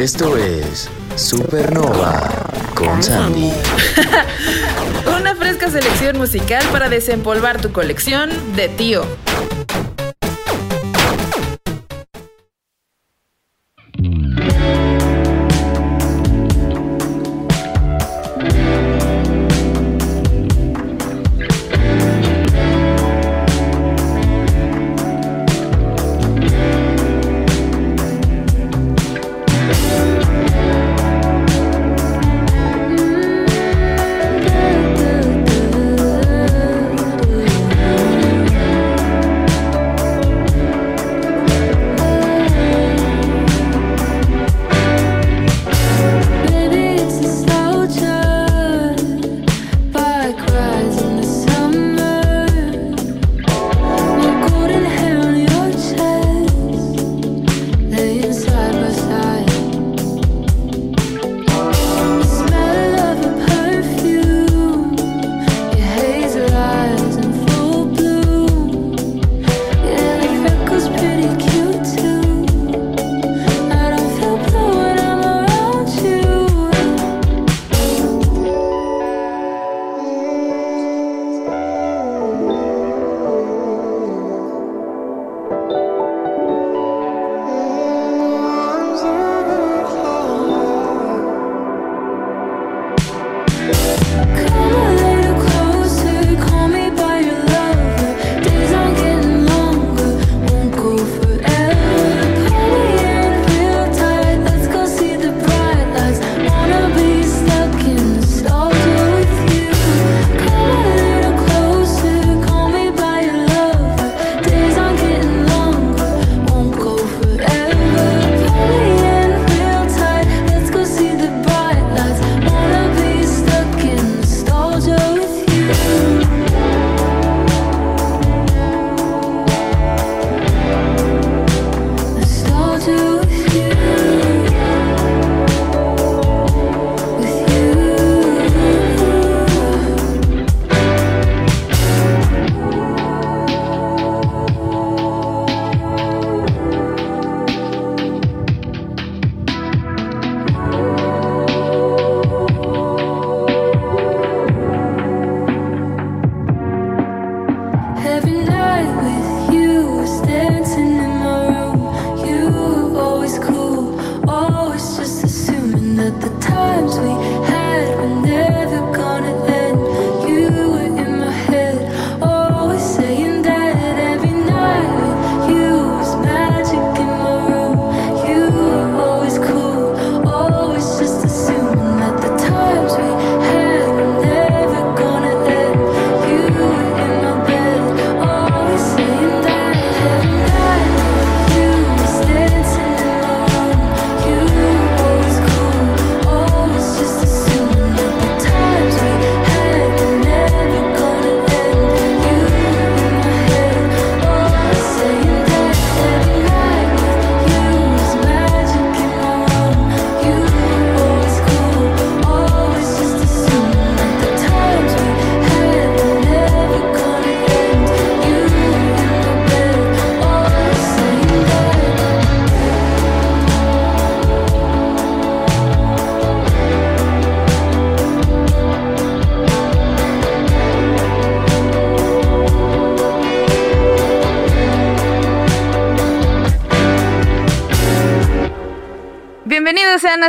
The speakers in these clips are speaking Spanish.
Esto es Supernova con Sandy. Una fresca selección musical para desempolvar tu colección de tío.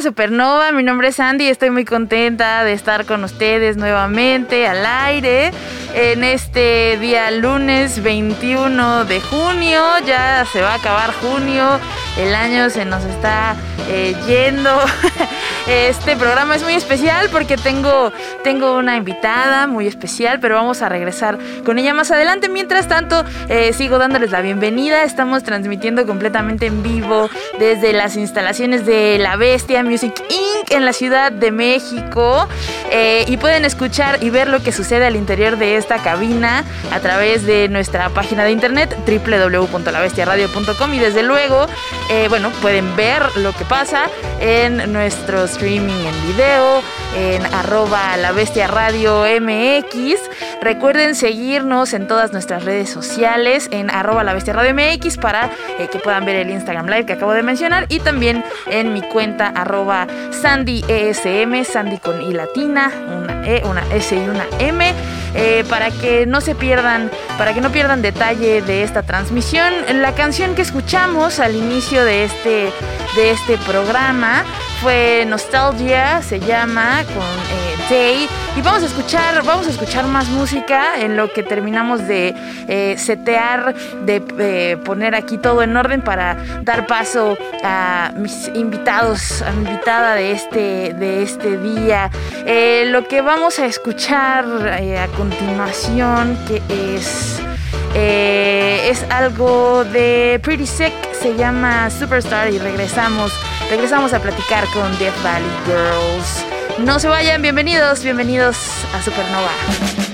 Supernova, mi nombre es Andy y estoy muy contenta de estar con ustedes nuevamente al aire en este día lunes 21 de junio. Ya se va a acabar junio, el año se nos está eh, yendo. Este programa es muy especial porque tengo, tengo una invitada muy especial, pero vamos a regresar con ella más adelante. Mientras tanto, eh, sigo dándoles la bienvenida. Estamos transmitiendo completamente en vivo desde las instalaciones de La Bestia Music Inc. en la Ciudad de México. Eh, y pueden escuchar y ver lo que sucede al interior de esta cabina a través de nuestra página de internet www.labestiaradio.com y desde luego eh, bueno, pueden ver lo que pasa en nuestro streaming en video, en arroba la bestia radio MX. Recuerden seguirnos en todas nuestras redes sociales en arroba la bestia radio MX para eh, que puedan ver el Instagram Live que acabo de mencionar y también en mi cuenta arroba Sandy ESM, Sandy con I latina, una E, una S y una M. Eh, para que no se pierdan, para que no pierdan detalle de esta transmisión. La canción que escuchamos al inicio de este, de este programa fue Nostalgia, se llama con eh. Y vamos a escuchar, vamos a escuchar más música en lo que terminamos de eh, setear, de poner aquí todo en orden para dar paso a mis invitados, a mi invitada de este, de este día. lo que vamos a escuchar a continuación, que es, eh, es algo de Pretty Sick, se llama Superstar y regresamos, regresamos a platicar con Death Valley Girls. No se vayan, bienvenidos, bienvenidos a Supernova.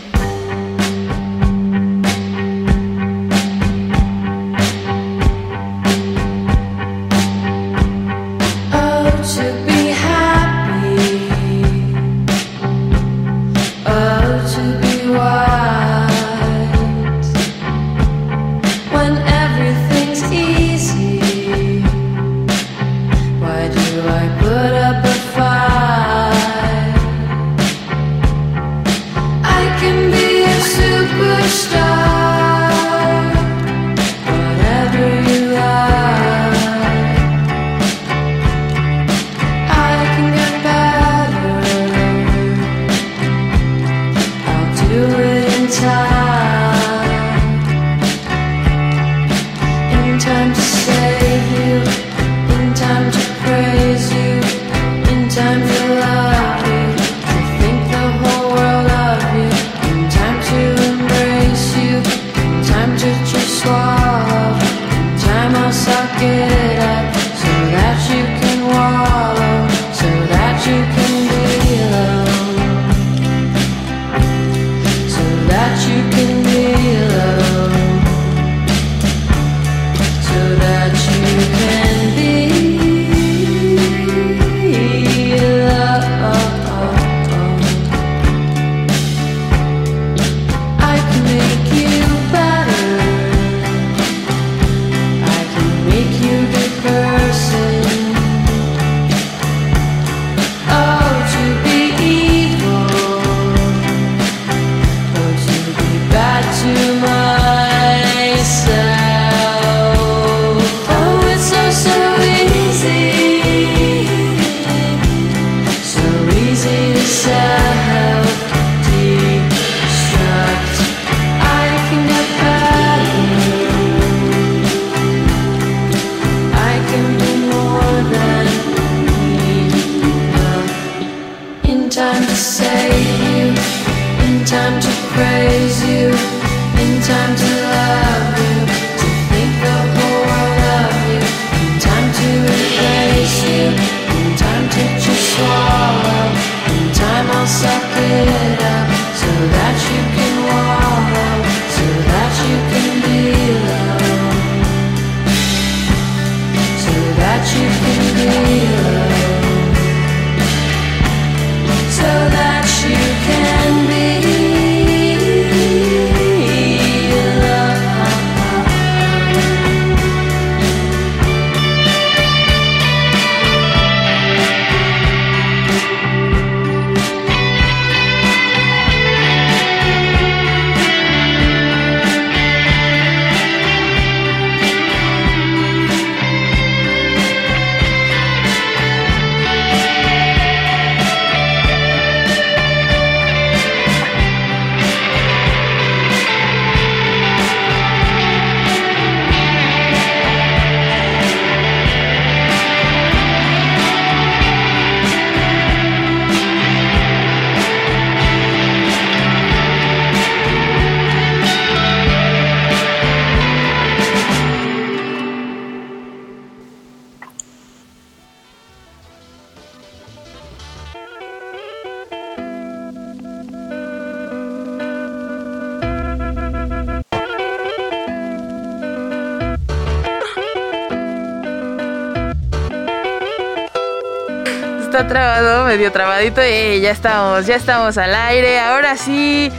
Medio trabadito y ya estamos, ya estamos al aire. Ahora sí.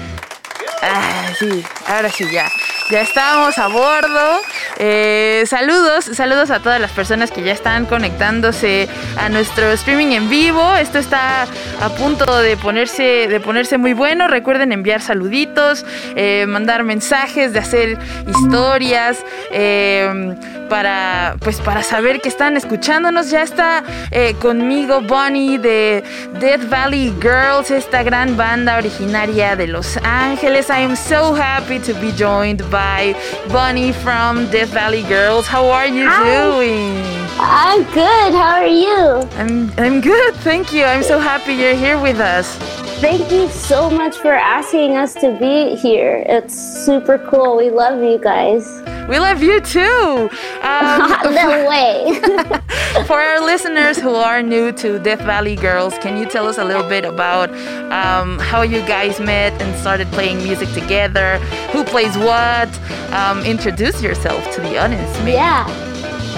Ah, sí, ahora sí ya. Ya estamos a bordo. Eh, saludos, saludos a todas las personas que ya están conectándose a nuestro streaming en vivo. Esto está a punto de ponerse, de ponerse muy bueno. Recuerden enviar saluditos, eh, mandar mensajes, de hacer historias. Eh, para, pues, para saber que están escuchándonos. Ya está conmigo Bonnie de Dead Valley Girls, esta gran banda originaria de Los Ángeles. I am so happy to be joined by Bunny from Death Valley Girls. How are you Hi. doing? I'm good. How are you? I'm I'm good. Thank you. I'm so happy you're here with us. Thank you so much for asking us to be here. It's super cool. We love you guys. We love you too. Um, no way. for our listeners who are new to Death Valley Girls, can you tell us a little bit about um, how you guys met and started playing music together? Who plays what? Um, introduce yourself to the audience. Maybe. Yeah,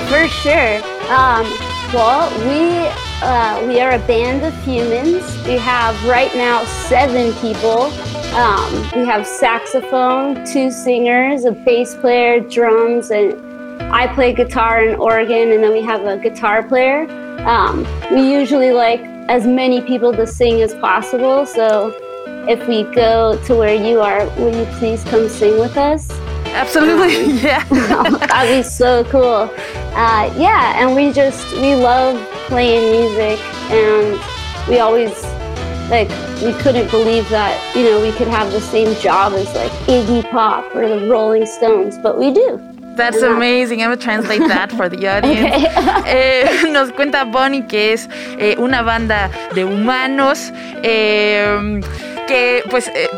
for sure. Um, well, we uh, we are a band of humans. We have right now seven people um, we have saxophone, two singers, a bass player, drums, and I play guitar and organ, and then we have a guitar player. Um, we usually like as many people to sing as possible, so if we go to where you are, will you please come sing with us? Absolutely, yeah. that'd be so cool. Uh, yeah, and we just we love playing music, and we always like we couldn't believe that you know we could have the same job as like Iggy Pop or the Rolling Stones, but we do. That's amazing. I'm gonna translate that for the audience. eh, nos cuenta Bonnie que es eh, una banda de humanos eh, que pues eh,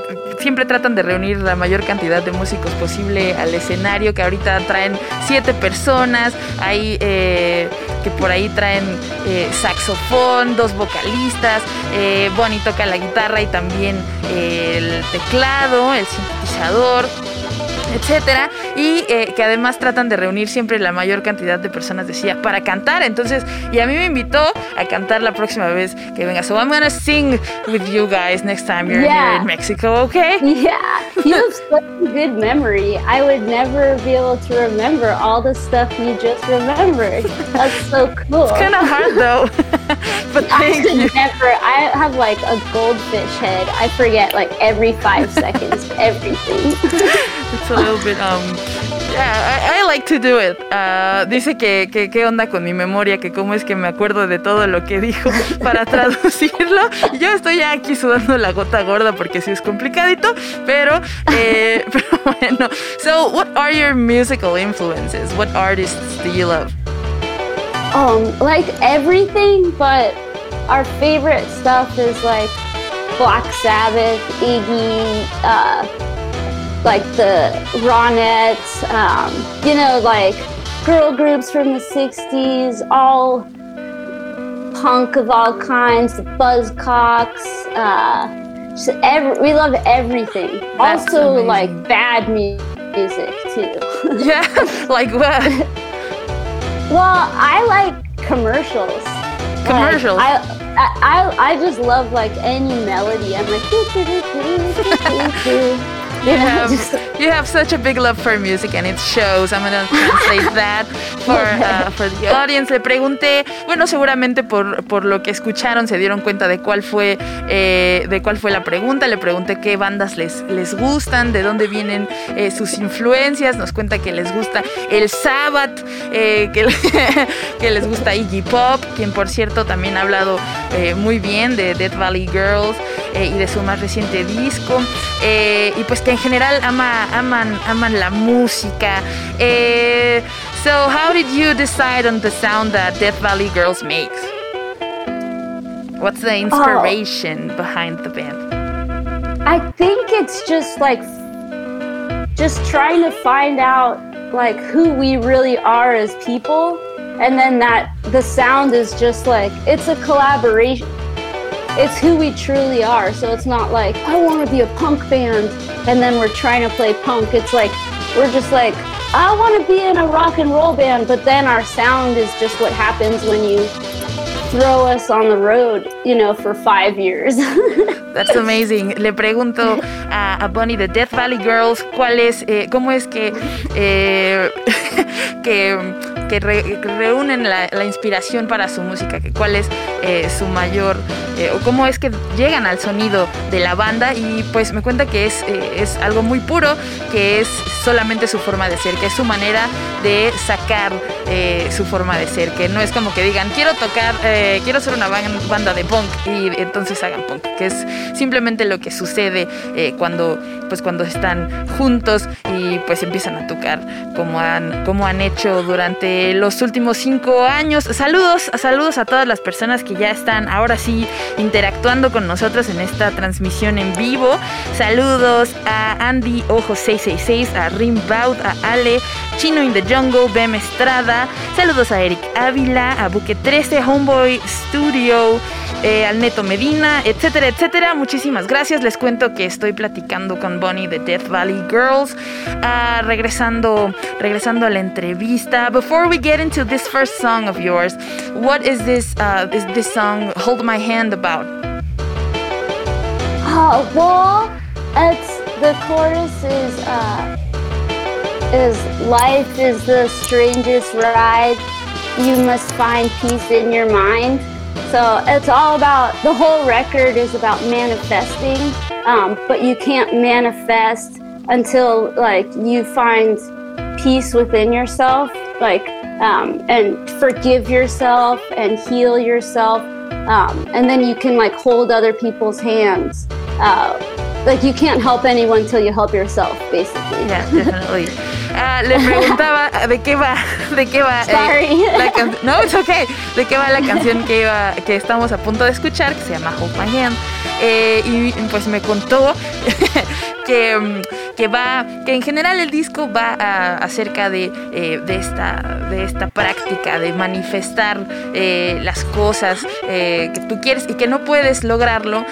siempre tratan de reunir la mayor cantidad de músicos posible al escenario, que ahorita traen siete personas, hay eh, que por ahí traen eh, saxofón, dos vocalistas, eh, Bonnie toca la guitarra y también el teclado, el sintetizador etcétera, y eh, que además tratan de reunir siempre la mayor cantidad de personas, decía, para cantar. Entonces, y a mí me invitó a cantar la próxima vez que venga. So I'm gonna sing with you guys next time you're here in Mexico, okay? Yeah, you have such a good memory. I would never be able to remember all the stuff you just remembered. That's so cool. It's kind of hard though. but thank I you. Never. I have like a goldfish head. I forget like every five seconds everything. it's a little bit um yeah I, I like to do it. Uh, dice que, qué onda con mi memoria que cómo es que me acuerdo de todo lo que dijo para traducirlo. Yo estoy ya aquí sudando la gota gorda porque sí es complicadito pero eh, pero bueno. So what are your musical influences what artists do you love um like everything but our favorite stuff is like Black Sabbath Iggy uh like the Ronettes, um, you know, like girl groups from the 60s, all punk of all kinds, the Buzzcocks. Uh, every, we love everything. That's also, amazing. like bad music too. yeah, like what? well, I like commercials. Commercials. Like, I, I, I just love like any melody. I'm like. You have, you have such a big love for music and it shows. I'm gonna translate that for, uh, for the audience. Le pregunté, bueno, seguramente por, por lo que escucharon se dieron cuenta de cuál fue eh, de cuál fue la pregunta. Le pregunté qué bandas les, les gustan, de dónde vienen eh, sus influencias. Nos cuenta que les gusta el Sabbath, eh, que, que les gusta Iggy Pop, quien por cierto también ha hablado eh, muy bien de Dead Valley Girls eh, y de su más reciente disco. Eh, y pues que en general ama, aman, aman la música. Eh, so, how did you decide on the sound that Death Valley Girls makes? What's the inspiration oh. behind the band? I think it's just like just trying to find out like who we really are as people and then that the sound is just like it's a collaboration it's who we truly are. So it's not like, I want to be a punk band and then we're trying to play punk. It's like, we're just like, I want to be in a rock and roll band, but then our sound is just what happens when you throw us on the road, you know, for five years. That's amazing. Le pregunto a, a, Bonnie de Death Valley Girls cuál es, eh, cómo es que, eh, que, que, re, que, reúnen la, inspiración para su música, que cuál es eh, su mayor, eh, o cómo es que llegan al sonido de la banda. Y pues me cuenta que es, eh, es algo muy puro, que es solamente su forma de ser, que es su manera de sacar su forma de ser, que no es como que digan, quiero tocar, quiero ser una banda de punk y entonces hagan punk, que es simplemente lo que sucede cuando, pues cuando están juntos y pues empiezan a tocar como han, como han hecho durante los últimos cinco años. Saludos, saludos a todas las personas que ya están ahora sí interactuando con nosotros en esta transmisión en vivo. Saludos a Andy Ojo 666, a Rimbaud, a Ale, Chino in the Jungle, Bem Estrada. Saludos a Eric Ávila, a Buque 13, Homeboy Studio, eh, al Neto Medina, etcétera, etcétera. Muchísimas gracias. Les cuento que estoy platicando con Bonnie de Death Valley Girls. Uh, regresando, regresando a la entrevista. Before we get into this first song of yours, what is this, uh, is this song Hold My Hand about? Uh, well, it's the chorus is uh, is life is the strangest ride. You must find peace in your mind. So it's all about the whole record is about manifesting, um, but you can't manifest until like you find peace within yourself, like um, and forgive yourself and heal yourself, um, and then you can like hold other people's hands. Uh, like you can't help anyone until you help yourself, basically. Yeah, definitely. Uh, le preguntaba de qué va, de qué va. Sorry. Eh, la can- no, it's okay. De qué va la canción que iba, que estamos a punto de escuchar, que se llama My Hand. Eh, y pues me contó que, que va, que en general el disco va a, acerca de, eh, de, esta, de esta práctica de manifestar eh, las cosas que tú quieres y que no puedes lograrlo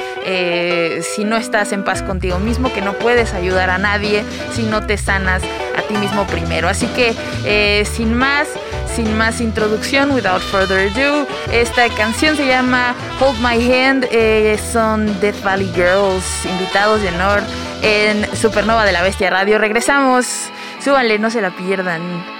si no estás en paz contigo mismo, que no puedes ayudar a nadie si no te sanas ti mismo primero. Así que eh, sin más, sin más introducción, without further ado, esta canción se llama Hold My Hand, eh, son Death Valley Girls, invitados de honor en Supernova de la Bestia Radio. Regresamos, súbanle, no se la pierdan.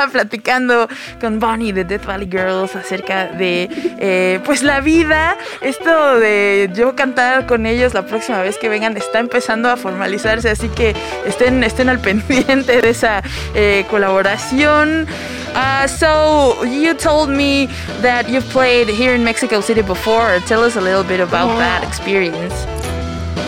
Estaba platicando con Bonnie de Death Valley Girls acerca de eh, pues la vida. Esto de yo cantar con ellos la próxima vez que vengan está empezando a formalizarse, así que estén, estén al pendiente de esa eh, colaboración. Uh, so you told me that you've played here in Mexico City before. Tell us a little bit about Yeah. that experience.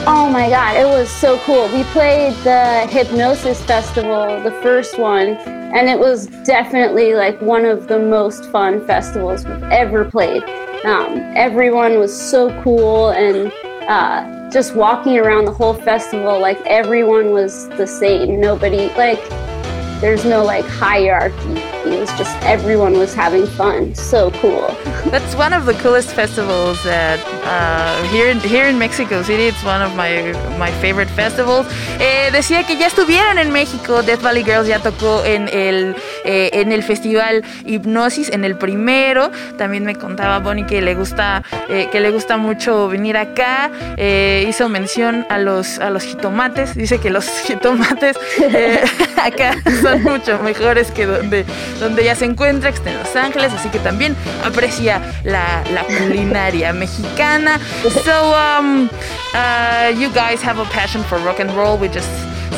Oh my god, it was so cool. We played the Hypnosis Festival, the first one, and it was definitely like one of the most fun festivals we've ever played. Um, everyone was so cool, and uh, just walking around the whole festival, like everyone was the same. Nobody, like, there's no like hierarchy. It was just everyone was having fun. So cool. That's one of the coolest festivals that uh, here in, here in Mexico City. It's one of my my favorite festivals. Eh, decía que ya estuvieron en México. Death Valley Girls ya tocó en el eh, en el festival Hipnosis en el primero. También me contaba Bonnie que le gusta eh, que le gusta mucho venir acá. Eh, hizo mención a los a los jitomates. Dice que los jitomates acá son mucho mejores que donde donde ella se encuentra, que está en Los Ángeles. Así que también aprecia la, la culinaria mexicana. So, um, uh, you guys have a passion for rock and roll. We just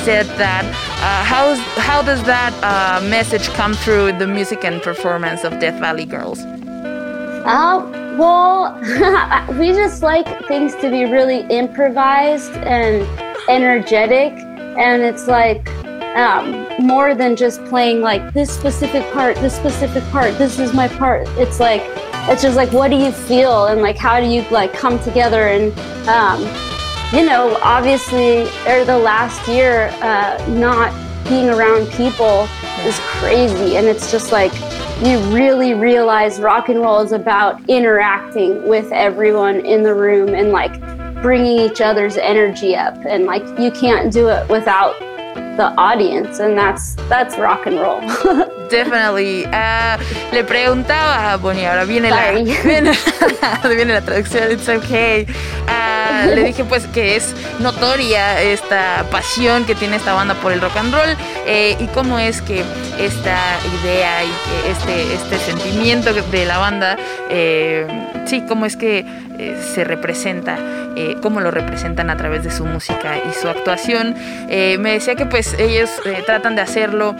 said that. Uh, how's, how does that uh, message come through the music and performance of Death Valley Girls? Uh, well, we just like things to be really improvised and energetic, and it's like um, more than just playing like this specific part, this specific part, this is my part. It's like it's just like what do you feel? And like how do you like come together? And um, you know obviously or the last year uh, not being around people is crazy. And it's just like you really realize rock and roll is about interacting with everyone in the room and like bringing each other's energy up. And like you can't do it without the audience and that's that's rock and roll Definitely. Ah, le preguntaba a Bonnie, ahora viene la, viene, viene la traducción, it's okay. Ah, le dije pues que es notoria esta pasión que tiene esta banda por el rock and roll eh, y cómo es que esta idea y que este, este sentimiento de la banda, eh, sí, cómo es que eh, se representa, eh, cómo lo representan a través de su música y su actuación. Eh, me decía que pues ellos eh, tratan de hacerlo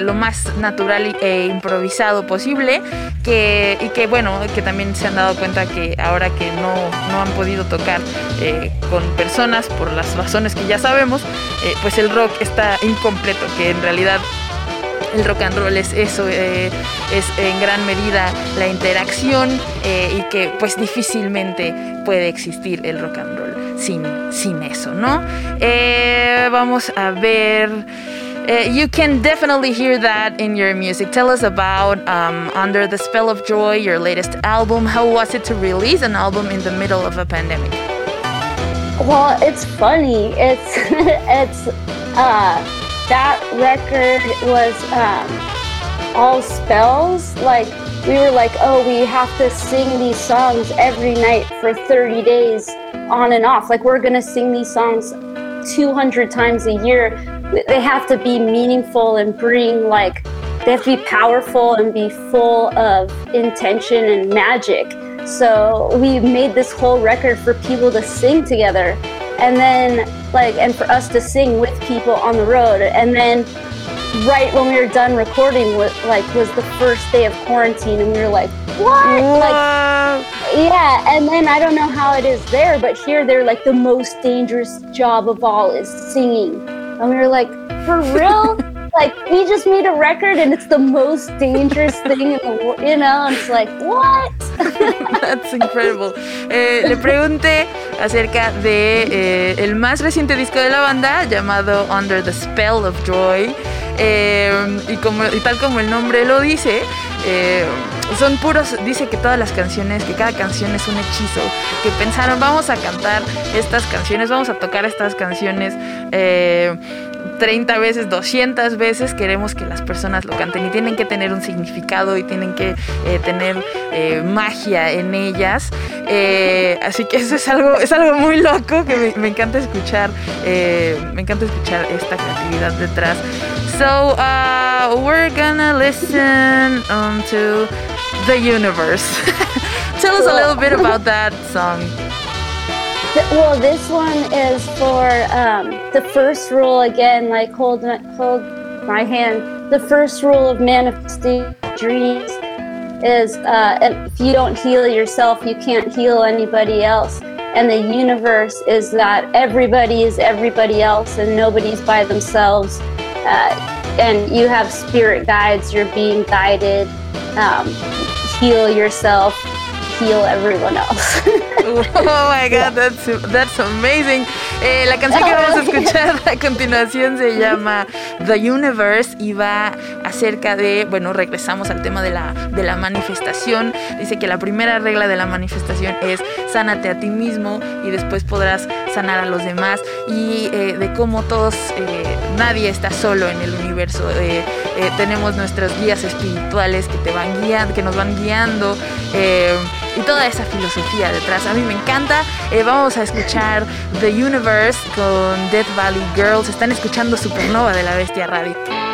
lo más natural e improvisado posible, que, y que bueno, que también se han dado cuenta que ahora que no, no han podido tocar con personas por las razones que ya sabemos, pues el rock está incompleto, que en realidad el rock and roll es eso, eh, es en gran medida la interacción eh, y que pues difícilmente puede existir el rock and roll sin, sin eso, ¿no? Eh, vamos a ver. you can definitely hear that in your music. Tell us about um, Under the Spell of Joy, your latest album. How was it to release an album in the middle of a pandemic? Well, it's funny. It's it's uh that record was um all spells. Like we were like, oh, we have to sing these songs every night for 30 days on and off. Like we're gonna sing these songs 200 times a year. They have to be meaningful and bring like they have to be powerful and be full of intention and magic. So we made this whole record for people to sing together and then like and for us to sing with people on the road and then right when we were done recording was like was the first day of quarantine and we were like what like yeah, and then I don't know how it is there, but here they're like the most dangerous job of all is singing. And we were like, for real? like we just made a record and it's the most dangerous thing in the world, you know? And it's like, what? That's incredible. Eh, le pregunté acerca de eh, el más reciente disco de la banda llamado Under the Spell of Joy. Eh, y, como, y tal como el nombre lo dice, son puros, dice que todas las canciones, que cada canción es un hechizo, que pensaron vamos a cantar estas canciones, vamos a tocar estas canciones. 30 veces, 200 veces queremos que las personas lo canten y tienen que tener un significado y tienen que eh, tener eh, magia en ellas. Eh, así que eso es algo, es algo muy loco que me, me encanta escuchar. me encanta escuchar esta creatividad detrás. So, uh, we're gonna listen um, to The Universe. Tell us a little bit about that song. Well, this one is for um, the first rule again, like hold hold my hand. The first rule of manifesting dreams is uh, if you don't heal yourself, you can't heal anybody else. And the universe is that everybody is everybody else and nobody's by themselves. Uh, and you have spirit guides, you're being guided. Um, heal yourself, heal everyone else. Oh my god, that's, that's amazing. Eh, la canción que vamos a escuchar a continuación se llama The Universe y va acerca de, bueno, regresamos al tema de la, de la manifestación. Dice que la primera regla de la manifestación es sánate a ti mismo y después podrás sanar a los demás y eh, de cómo todos, eh, nadie está solo en el universo. Eh, tenemos nuestras guías espirituales que te van guiando, que nos van guiando. y toda esa filosofía detrás. A mí me encanta. Vamos a escuchar The Universe con Death Valley Girls. Están escuchando Supernova de la Bestia Radio.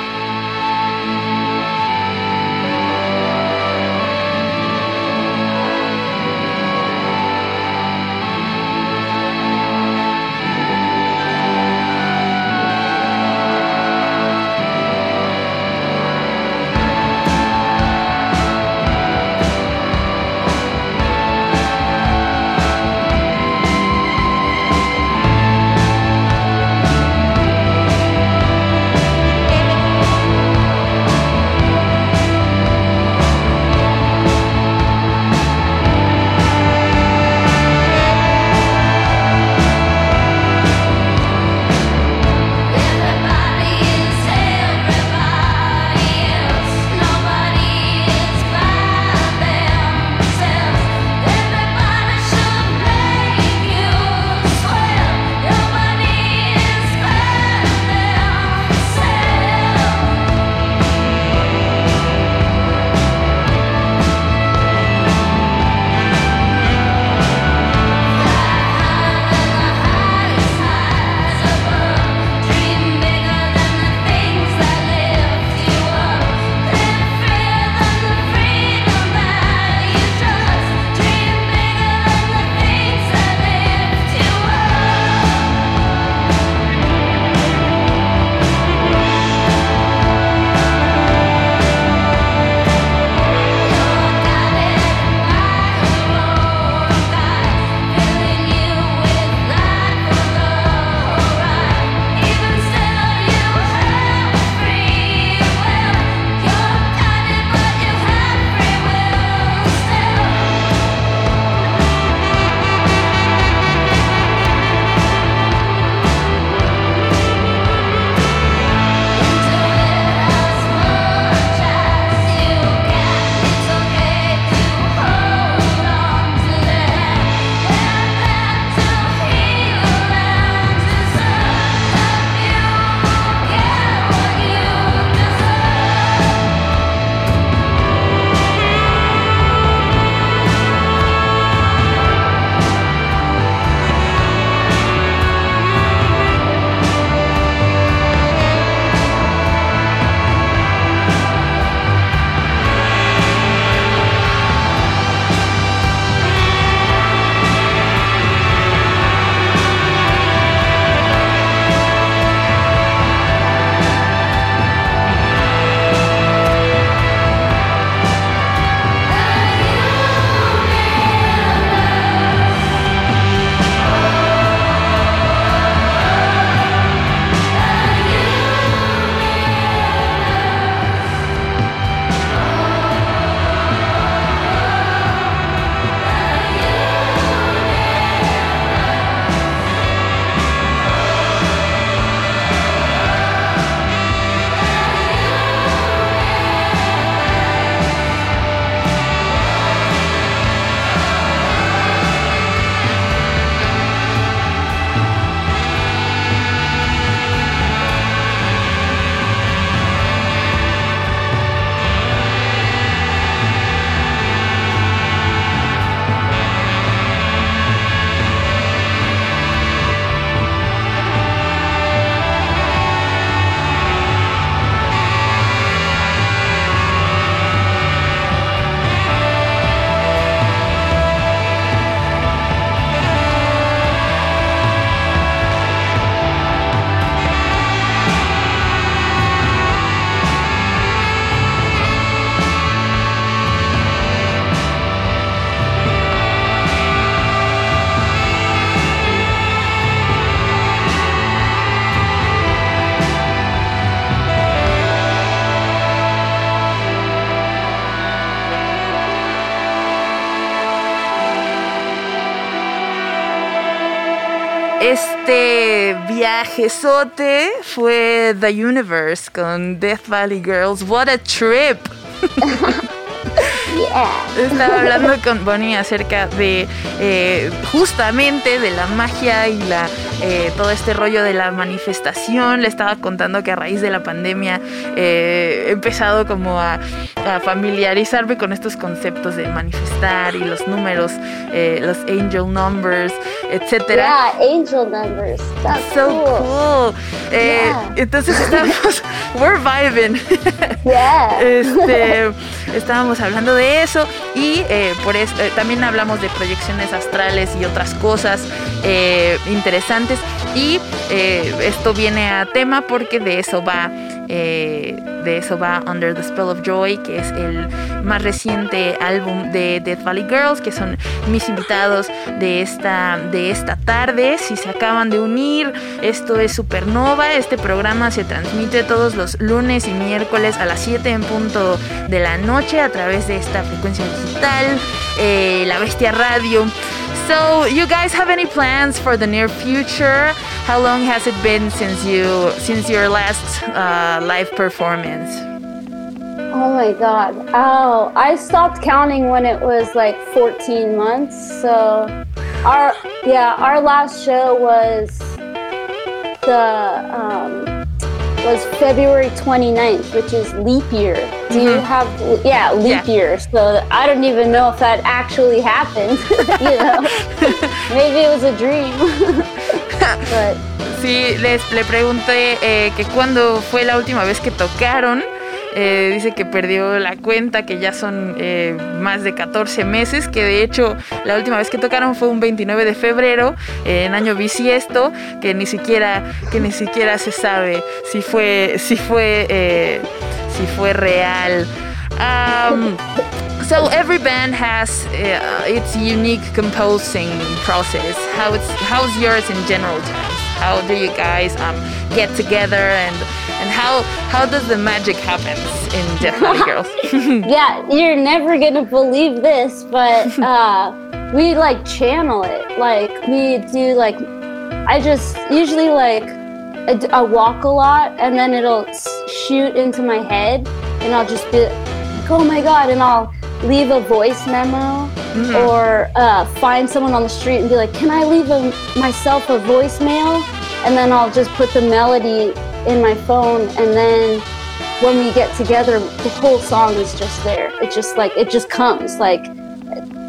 Viajezote fue The Universe con Death Valley Girls. What a trip. Yeah. Estaba hablando con Bonnie acerca de eh, justamente de la magia y la eh, todo este rollo de la manifestación. Le estaba contando que a raíz de la pandemia eh, he empezado como a, a familiarizarme con estos conceptos de manifestar y los números, eh, los angel numbers, etcétera. Yeah, angel numbers. That's So cool. cool. Eh, Yeah. Entonces estamos, we're vibing. Yeah. Este, estábamos hablando de eso y eh, por eso eh, también hablamos de proyecciones astrales y otras cosas eh, y eh, esto viene a tema porque de eso va eh, de eso va Under the Spell of Joy que es el más reciente álbum de Death Valley Girls que son mis invitados de esta de esta tarde si se acaban de unir esto es Supernova este programa se transmite todos los lunes y miércoles a las 7 en punto de la noche a través de esta frecuencia digital, eh, la Bestia Radio. So, you guys have any plans for the near future? How long has it been since you since your last uh, live performance? Oh my god. Oh, I stopped counting when it was like 14 months. So our yeah, our last show was the um was February 29th, which is leap year. Do you have yeah, leap Yeah. year. So I don't even know if that actually happened, you know. Maybe it was a dream. but Sí, les le pregunté eh, que cuándo fue la última vez que tocaron. Eh, dice que perdió la cuenta, que ya son eh, más de 14 meses, que de hecho la última vez que tocaron fue un 29 de febrero, eh, en año bisiesto, que ni siquiera, que ni siquiera se sabe si fue, si fue, eh, si fue real. Um, so every band has uh, its unique composing process. How it's how's yours in general terms? How do you guys um, get together and and how how does the magic happen in Death Valley Girls? yeah, you're never gonna believe this, but uh, we like channel it. Like we do like, I just usually like I, walk a lot, and then it'll shoot into my head, and I'll just be like, oh my god, and I'll leave a voice memo or uh, find someone on the street and be like, can I leave a, myself a voicemail? And then I'll just put the melody in my phone, and then when we get together, the whole song is just there. It just like it just comes like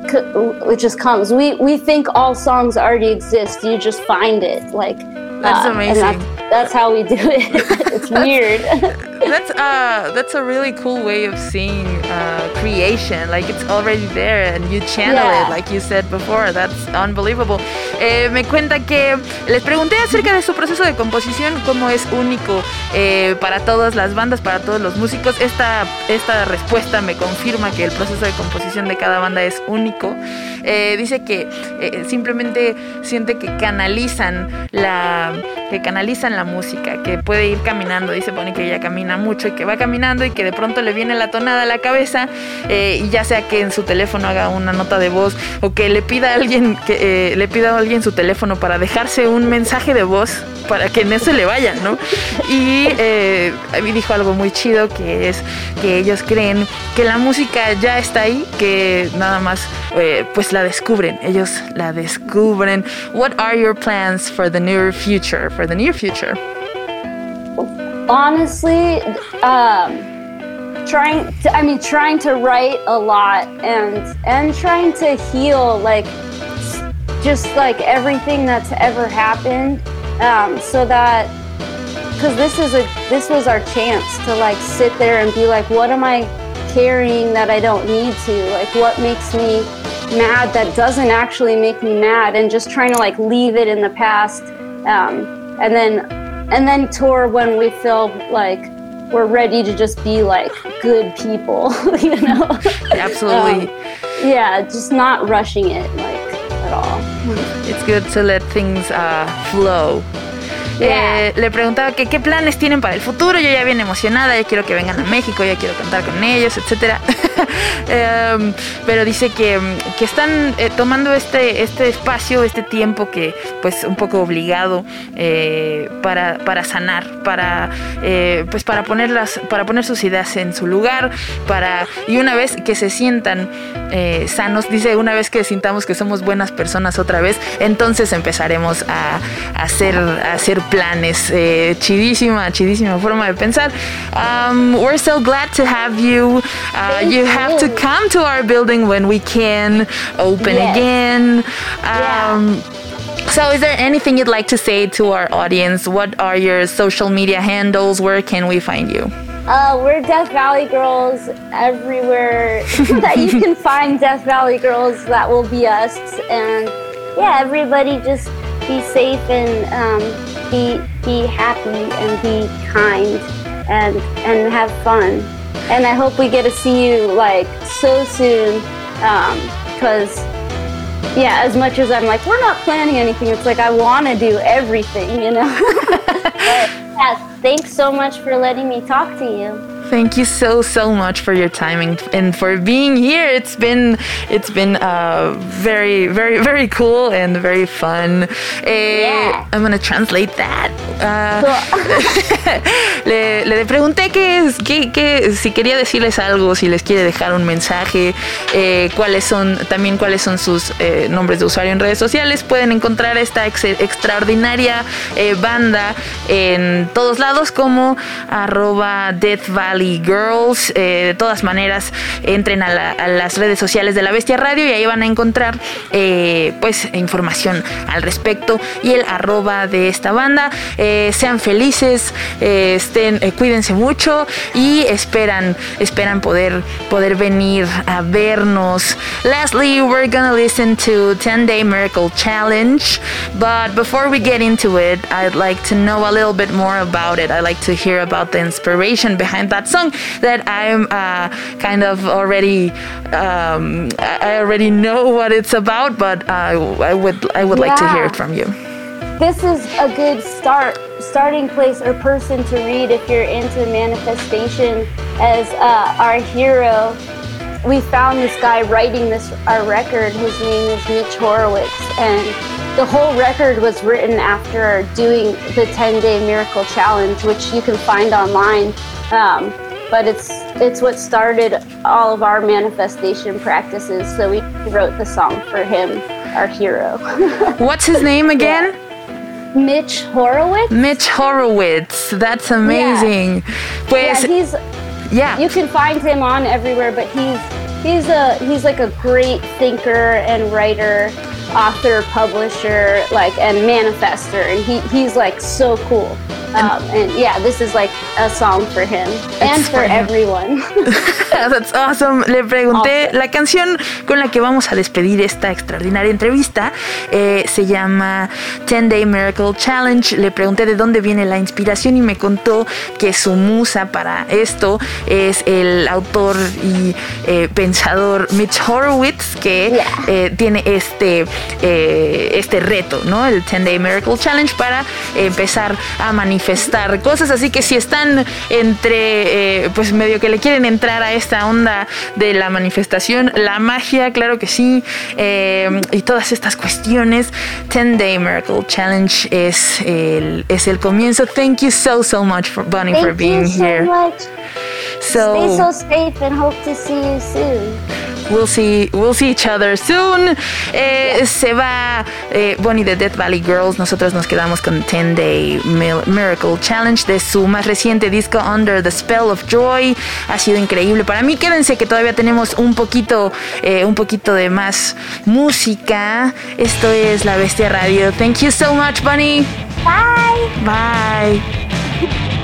it just comes. We we think all songs already exist. You just find it like That's uh, amazing. that's, that's how we do it. it's weird. that's uh that's a really cool way of seeing uh, creation. Like it's already there and you channel Yeah. it, like you said before. That's unbelievable. Eh, me cuenta que les pregunté acerca de su proceso de composición, cómo es único eh, para todas las bandas, para todos los músicos. Esta, esta respuesta me confirma que el proceso de composición de cada banda es único. Eh, dice que eh, simplemente siente que canalizan la que canalizan la música, que puede ir caminando, dice Bonnie que ella camina mucho y que va caminando y que de pronto le viene la tonada a la cabeza eh, y ya sea que en su teléfono haga una nota de voz o que le pida a alguien que eh, le pida a alguien su teléfono para dejarse un mensaje de voz para que en eso le vayan, ¿no? Y eh, dijo algo muy chido que es que ellos creen que la música ya está ahí, que nada más eh, pues la descubren, ellos la descubren. What are your plans for the near future? For the near future? Honestly, um, trying. To, I mean, trying to write a lot and and trying to heal like just like everything that's ever happened, um, so that because this is a this was our chance to like sit there and be like, what am I carrying that I don't need to? Like, what makes me mad that doesn't actually make me mad? And just trying to like leave it in the past, um, and then and then tour when we feel like we're ready to just be like good people, you know? Absolutely. Um, yeah, just not rushing it like at all. It's good to let things uh, flow. Eh, le preguntaba que qué planes tienen para el futuro. Yo ya bien emocionada, ya quiero que vengan a México, ya quiero cantar con ellos, etcétera. Em, pero dice que, que están eh, tomando este, este espacio, este tiempo que pues un poco obligado eh, para, para sanar, para pues para ponerlas, para poner sus ideas en su lugar, para y una vez que se sientan sanos, dice una vez que sintamos que somos buenas personas otra vez, entonces empezaremos a, a hacer, a hacer planes. Eh, chidísima, chidísima forma de pensar. Um, we're so glad to have you. Uh, you have to come to our building when we can open Yes. again. Yeah. Um, so, is there anything you'd like to say to our audience? What are your social media handles? Where can we find you? Uh, we're Death Valley Girls everywhere that you can find Death Valley Girls. That will be us. And yeah, everybody just be safe and um, be be happy and be kind and and have fun. And I hope we get to see you like so soon. Because yeah, as much as I'm like we're not planning anything, it's like I want to do everything, you know. but yeah, thanks so much for letting me talk to you. Thank you so so much for your time and, and for being here. It's been it's been uh, very very very cool and very fun. Eh, Yeah. I'm gonna translate that. Uh, le, le pregunté que, que, que si quería decirles algo, si les quiere dejar un mensaje, eh, cuáles son también cuáles son sus eh, nombres de usuario en redes sociales. Pueden encontrar esta ex- extraordinaria eh, banda en todos lados como arroba Death Valley Girls. Eh, de todas maneras, entren a, la- las redes sociales de la Bestia Radio y ahí van a encontrar eh, pues información al respecto y el arroba de esta banda. Eh, sean felices, estén, cuídense mucho y esperan, esperan poder, poder venir a vernos. Lastly, we're gonna listen to 10 Day Miracle Challenge, but before we get into it, I'd like to know a little bit more about it. I'd like to hear about the inspiration behind that song that I'm uh, kind of already, um, I already know what it's about, but uh, I would, I would like to hear it from you. this is a good start starting place or person to read if you're into manifestation as uh, our hero we found this guy writing this our record his name is mitch horowitz and the whole record was written after doing the 10 day miracle challenge which you can find online um, but it's it's what started all of our manifestation practices so we wrote the song for him our hero What's his name again? mitch horowitz Mitch Horowitz. That's amazing. Yeah, Pues, he's yeah. you can find him on everywhere, but he's he's a he's like a great thinker and writer, author, publisher, like and manifester, and he he's like so cool. Um, and yeah, this is like a song for him and for everyone. That's awesome. Le pregunté, Awesome. la canción con la que vamos a despedir esta extraordinaria entrevista eh, se llama 10 Day Miracle Challenge. Le pregunté de dónde viene la inspiración y me contó que su musa para esto es el autor y eh, pensador Mitch Horowitz, que Yeah. eh, tiene este, eh, este reto, ¿no? El 10 Day Miracle Challenge para empezar a manifestar cosas. Así que si están entre, eh, pues medio que le quieren entrar a esta onda de la manifestación, la magia, claro que sí, eh, y todas estas cuestiones, 10 Day Miracle Challenge es el, es el comienzo. Thank you so, so much, for, Bunny, for being you so here. much. Stay so safe and hope to see you soon. We'll see, we'll see each other soon. Eh, Se va eh, Bonnie de Death Valley Girls. Nosotros nos quedamos con 10 Day Miracle Challenge de su más reciente disco Under the Spell of Joy. Ha sido increíble para mí. Quédense que todavía tenemos un poquito, eh, un poquito de más música. Esto es La Bestia Radio. Thank you so much, Bunny. Bye. Bye.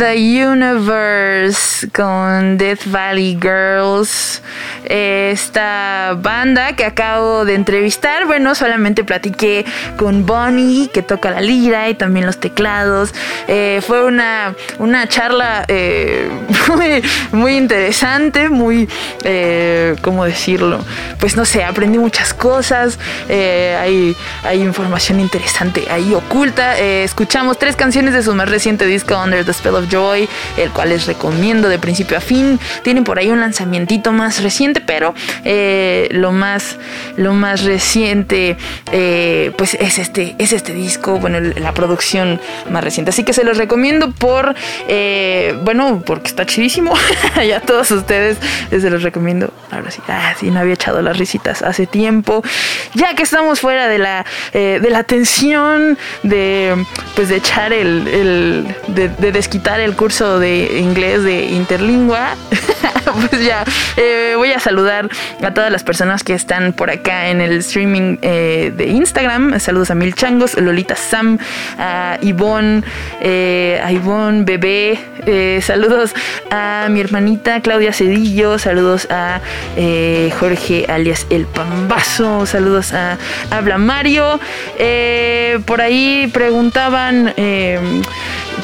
The Universe con Death Valley Girls. Esta banda que acabo de entrevistar, bueno, solamente platiqué con Bonnie, que toca la lira y también los teclados. Eh, fue una, una charla eh, muy, muy interesante, muy, eh, ¿cómo decirlo? Pues no sé, aprendí muchas cosas. hay, hay información interesante ahí oculta. Escuchamos tres canciones de su más reciente disco, Under the Spell of Joy, el cual les recomiendo de principio a fin. Tienen por ahí un lanzamientito más reciente, pero eh, lo más lo más reciente eh, pues es este es este disco, bueno, la producción más reciente. Así que se los recomiendo por eh, bueno, porque está chidísimo. ya todos ustedes se los recomiendo. Ahora sí, ah, no había echado las risitas hace tiempo. Ya que estamos fuera de la de la tensión de pues de echar el, de, de desquitar el curso de inglés de interlingua pues ya voy a saludar a todas las personas que están por acá en el streaming eh, de Instagram. Saludos a Mil Changos Lolita Sam a Ivonne eh, a Ivonne Bebé eh, saludos a mi hermanita Claudia Cedillo saludos a eh, Jorge alias El Pambazo saludos a Habla Mario. Por ahí preguntaban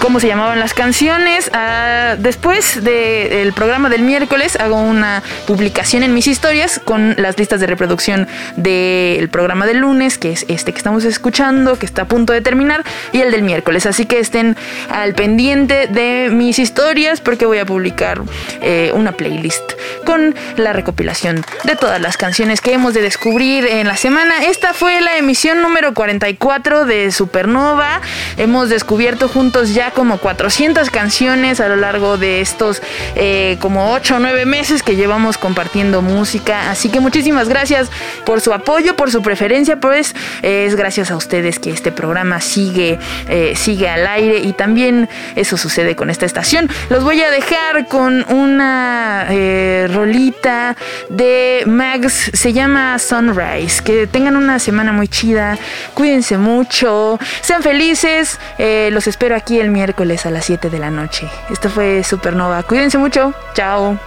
cómo se llamaban las canciones. Ah, después del programa del miércoles hago una publicación en mis historias con las listas de reproducción del programa del lunes, que es este que estamos escuchando, que está a punto de terminar, y el del miércoles. Así que estén al pendiente de mis historias porque voy a publicar eh, una playlist con la recopilación de todas las canciones que hemos de descubrir en la semana. Esta fue la emisión número 44 de Supernova. Hemos descubierto juntos ya como 400 canciones a lo largo de estos eh, como 8 o 9 meses que llevamos compartiendo música. Así que muchísimas gracias por su apoyo, por su preferencia, pues es gracias a ustedes que este programa sigue, eh, sigue al aire y también eso sucede con esta estación. Los voy a dejar con una eh, rolita de Max, se llama Sunrise. Que tengan una semana muy chida, cuídense mucho, sean felices. los espero aquí el miércoles a las 7 de la noche. Esto fue Supernova. Cuídense mucho. Chao.